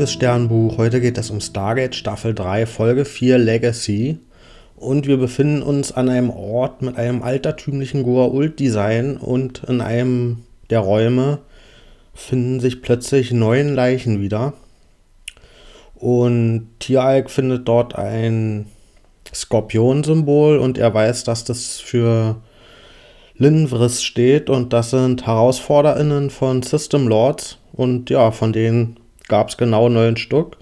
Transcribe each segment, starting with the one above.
liebes Sternbuch. Heute geht es um Stargate Staffel 3, Folge 4 Legacy. Und wir befinden uns an einem Ort mit einem altertümlichen Goa'uld-Design und in einem der Räume finden sich plötzlich neun Leichen wieder. Und Tieralk findet dort ein Skorpion-Symbol und er weiß, dass das für Linvris steht und das sind HerausforderInnen von System Lords und ja, von denen gab es genau neun Stück.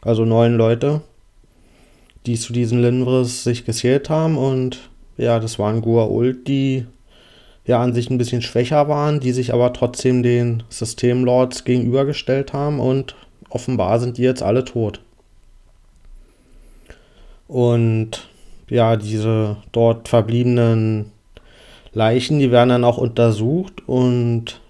Also neun Leute, die zu diesen Linvris sich gezählt haben. Und ja, das waren Gua'uld, die ja an sich ein bisschen schwächer waren, die sich aber trotzdem den Systemlords gegenübergestellt haben. Und offenbar sind die jetzt alle tot. Und ja, diese dort verbliebenen Leichen, die werden dann auch untersucht und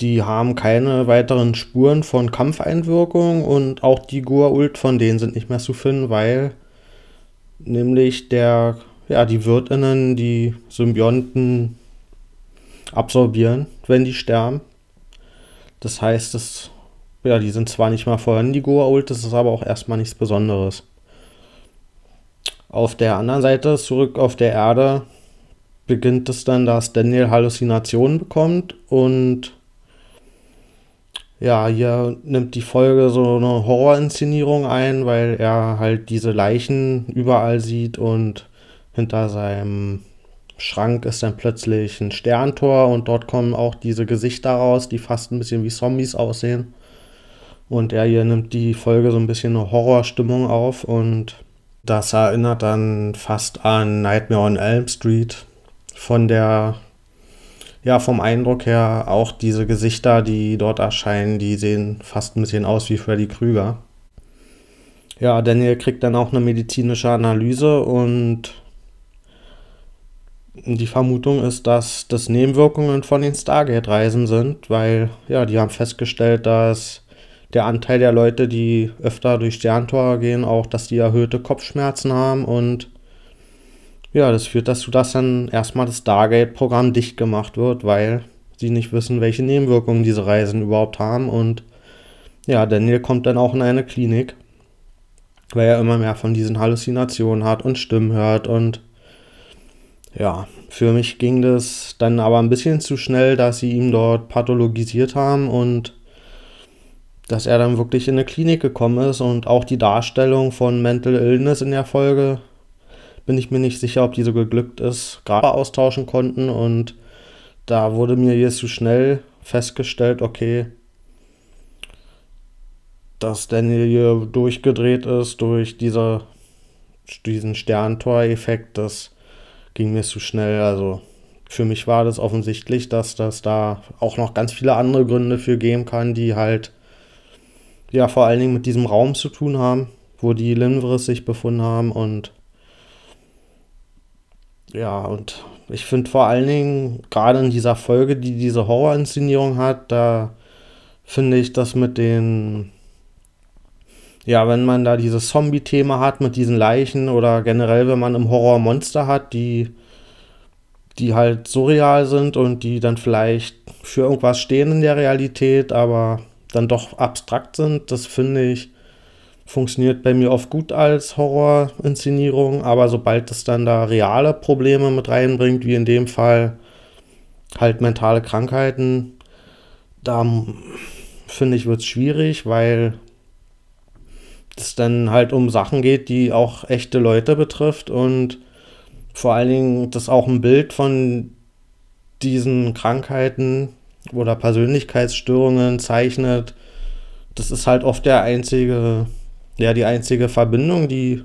die haben keine weiteren Spuren von Kampfeinwirkung und auch die Gua'uld von denen sind nicht mehr zu finden, weil nämlich der, ja, die Wirtinnen die Symbionten absorbieren, wenn die sterben. Das heißt, das, ja, die sind zwar nicht mal vorhanden, die Goa'uld, das ist aber auch erstmal nichts Besonderes. Auf der anderen Seite, zurück auf der Erde, beginnt es dann, dass Daniel Halluzinationen bekommt und ja, hier nimmt die Folge so eine Horrorinszenierung ein, weil er halt diese Leichen überall sieht und hinter seinem Schrank ist dann plötzlich ein Sterntor und dort kommen auch diese Gesichter raus, die fast ein bisschen wie Zombies aussehen. Und er hier nimmt die Folge so ein bisschen eine Horrorstimmung auf und das erinnert dann fast an Nightmare on Elm Street von der ja, vom Eindruck her auch diese Gesichter, die dort erscheinen, die sehen fast ein bisschen aus wie Freddy Krüger. Ja, Daniel kriegt dann auch eine medizinische Analyse und die Vermutung ist, dass das Nebenwirkungen von den Stargate-Reisen sind, weil ja, die haben festgestellt, dass der Anteil der Leute, die öfter durch Sterntor gehen, auch, dass die erhöhte Kopfschmerzen haben und ja, das führt dazu, dass dann erstmal das Stargate-Programm dicht gemacht wird, weil sie nicht wissen, welche Nebenwirkungen diese Reisen überhaupt haben. Und ja, Daniel kommt dann auch in eine Klinik, weil er immer mehr von diesen Halluzinationen hat und Stimmen hört. Und ja, für mich ging das dann aber ein bisschen zu schnell, dass sie ihn dort pathologisiert haben und dass er dann wirklich in eine Klinik gekommen ist und auch die Darstellung von Mental Illness in der Folge bin ich mir nicht sicher, ob die so geglückt ist, gerade austauschen konnten. Und da wurde mir jetzt zu schnell festgestellt, okay, dass Daniel hier durchgedreht ist durch diese, diesen Sterntor-Effekt. Das ging mir zu schnell. Also für mich war das offensichtlich, dass das da auch noch ganz viele andere Gründe für geben kann, die halt ja vor allen Dingen mit diesem Raum zu tun haben, wo die Linvris sich befunden haben und ja, und ich finde vor allen Dingen, gerade in dieser Folge, die diese Horrorinszenierung hat, da finde ich das mit den, ja, wenn man da dieses Zombie-Thema hat mit diesen Leichen oder generell, wenn man im Horror Monster hat, die, die halt surreal sind und die dann vielleicht für irgendwas stehen in der Realität, aber dann doch abstrakt sind, das finde ich funktioniert bei mir oft gut als Horrorinszenierung, aber sobald es dann da reale Probleme mit reinbringt, wie in dem Fall halt mentale Krankheiten, da finde ich, wird es schwierig, weil es dann halt um Sachen geht, die auch echte Leute betrifft und vor allen Dingen das auch ein Bild von diesen Krankheiten oder Persönlichkeitsstörungen zeichnet. Das ist halt oft der einzige ja die einzige Verbindung, die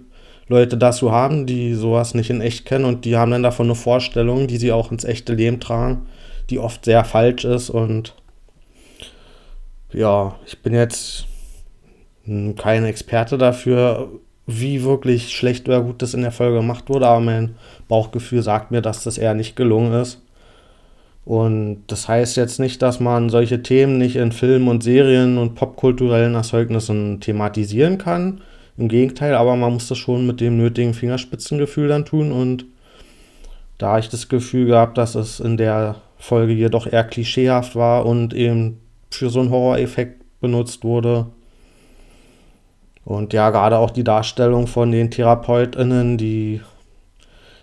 Leute dazu haben, die sowas nicht in echt kennen und die haben dann davon eine Vorstellung, die sie auch ins echte Leben tragen, die oft sehr falsch ist und ja, ich bin jetzt kein Experte dafür, wie wirklich schlecht oder gut das in der Folge gemacht wurde, aber mein Bauchgefühl sagt mir, dass das eher nicht gelungen ist. Und das heißt jetzt nicht, dass man solche Themen nicht in Filmen und Serien und popkulturellen Erzeugnissen thematisieren kann. Im Gegenteil, aber man muss das schon mit dem nötigen Fingerspitzengefühl dann tun. Und da ich das Gefühl gehabt, dass es in der Folge jedoch eher klischeehaft war und eben für so einen Horroreffekt benutzt wurde. Und ja, gerade auch die Darstellung von den TherapeutInnen, die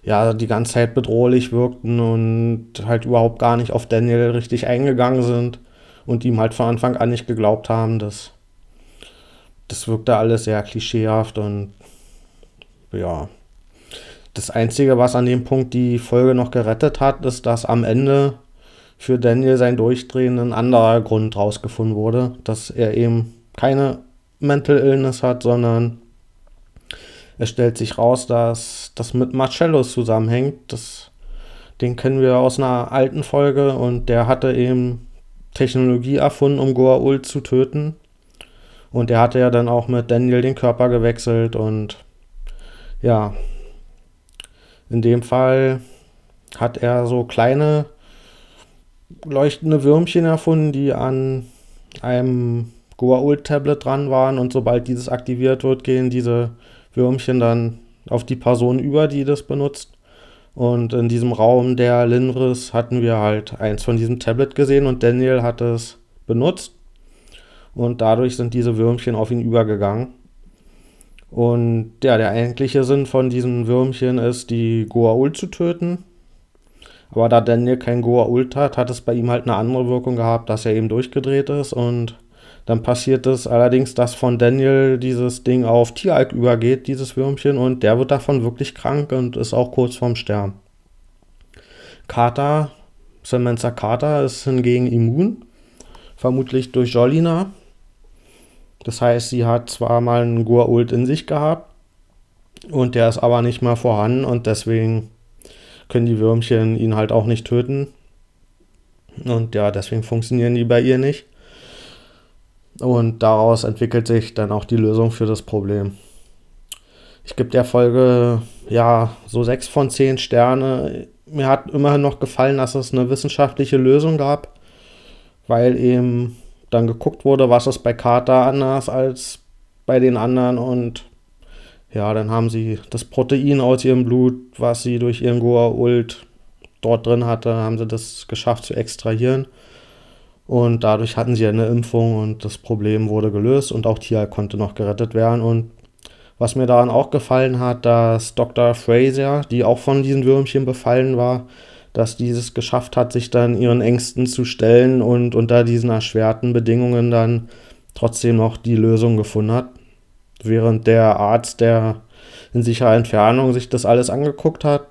ja die ganze Zeit bedrohlich wirkten und halt überhaupt gar nicht auf Daniel richtig eingegangen sind und ihm halt von Anfang an nicht geglaubt haben, das, das wirkte alles sehr klischeehaft und ja. Das Einzige, was an dem Punkt die Folge noch gerettet hat, ist, dass am Ende für Daniel sein Durchdrehen ein anderer Grund rausgefunden wurde, dass er eben keine Mental Illness hat, sondern es stellt sich raus, dass das mit Marcello zusammenhängt. Das, den kennen wir aus einer alten Folge und der hatte eben Technologie erfunden, um Goa'uld zu töten. Und er hatte ja dann auch mit Daniel den Körper gewechselt und ja, in dem Fall hat er so kleine leuchtende Würmchen erfunden, die an einem Goa'uld-Tablet dran waren und sobald dieses aktiviert wird, gehen diese Würmchen dann auf die Person über, die das benutzt. Und in diesem Raum der Linris hatten wir halt eins von diesem Tablet gesehen und Daniel hat es benutzt. Und dadurch sind diese Würmchen auf ihn übergegangen. Und ja, der eigentliche Sinn von diesen Würmchen ist, die Goa'uld zu töten. Aber da Daniel kein Goa'uld hat, hat es bei ihm halt eine andere Wirkung gehabt, dass er eben durchgedreht ist und dann passiert es allerdings, dass von Daniel dieses Ding auf Tieralk übergeht, dieses Würmchen, und der wird davon wirklich krank und ist auch kurz vorm Sterben. Carter, Samantha Carter, ist hingegen immun, vermutlich durch Jolina. Das heißt, sie hat zwar mal einen Goa'uld in sich gehabt, und der ist aber nicht mehr vorhanden und deswegen können die Würmchen ihn halt auch nicht töten. Und ja, deswegen funktionieren die bei ihr nicht. Und daraus entwickelt sich dann auch die Lösung für das Problem. Ich gebe der Folge ja so sechs von zehn Sterne. Mir hat immerhin noch gefallen, dass es eine wissenschaftliche Lösung gab, weil eben dann geguckt wurde, was ist bei Carter anders als bei den anderen und ja, dann haben sie das Protein aus ihrem Blut, was sie durch ihren Goa'uld dort drin hatte, haben sie das geschafft zu extrahieren. Und dadurch hatten sie eine Impfung und das Problem wurde gelöst und auch Tia konnte noch gerettet werden. Und was mir daran auch gefallen hat, dass Dr. Fraser, die auch von diesen Würmchen befallen war, dass dieses geschafft hat, sich dann ihren Ängsten zu stellen und unter diesen erschwerten Bedingungen dann trotzdem noch die Lösung gefunden hat. Während der Arzt, der in sicherer Entfernung sich das alles angeguckt hat,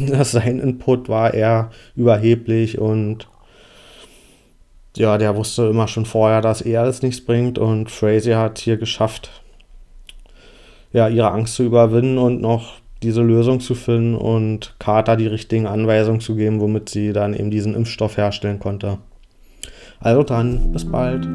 dass sein Input war eher überheblich und ja, der wusste immer schon vorher, dass er alles nichts bringt und Fraser hat hier geschafft, ja, ihre Angst zu überwinden und noch diese Lösung zu finden und Carter die richtigen Anweisungen zu geben, womit sie dann eben diesen Impfstoff herstellen konnte. Also dann, bis bald.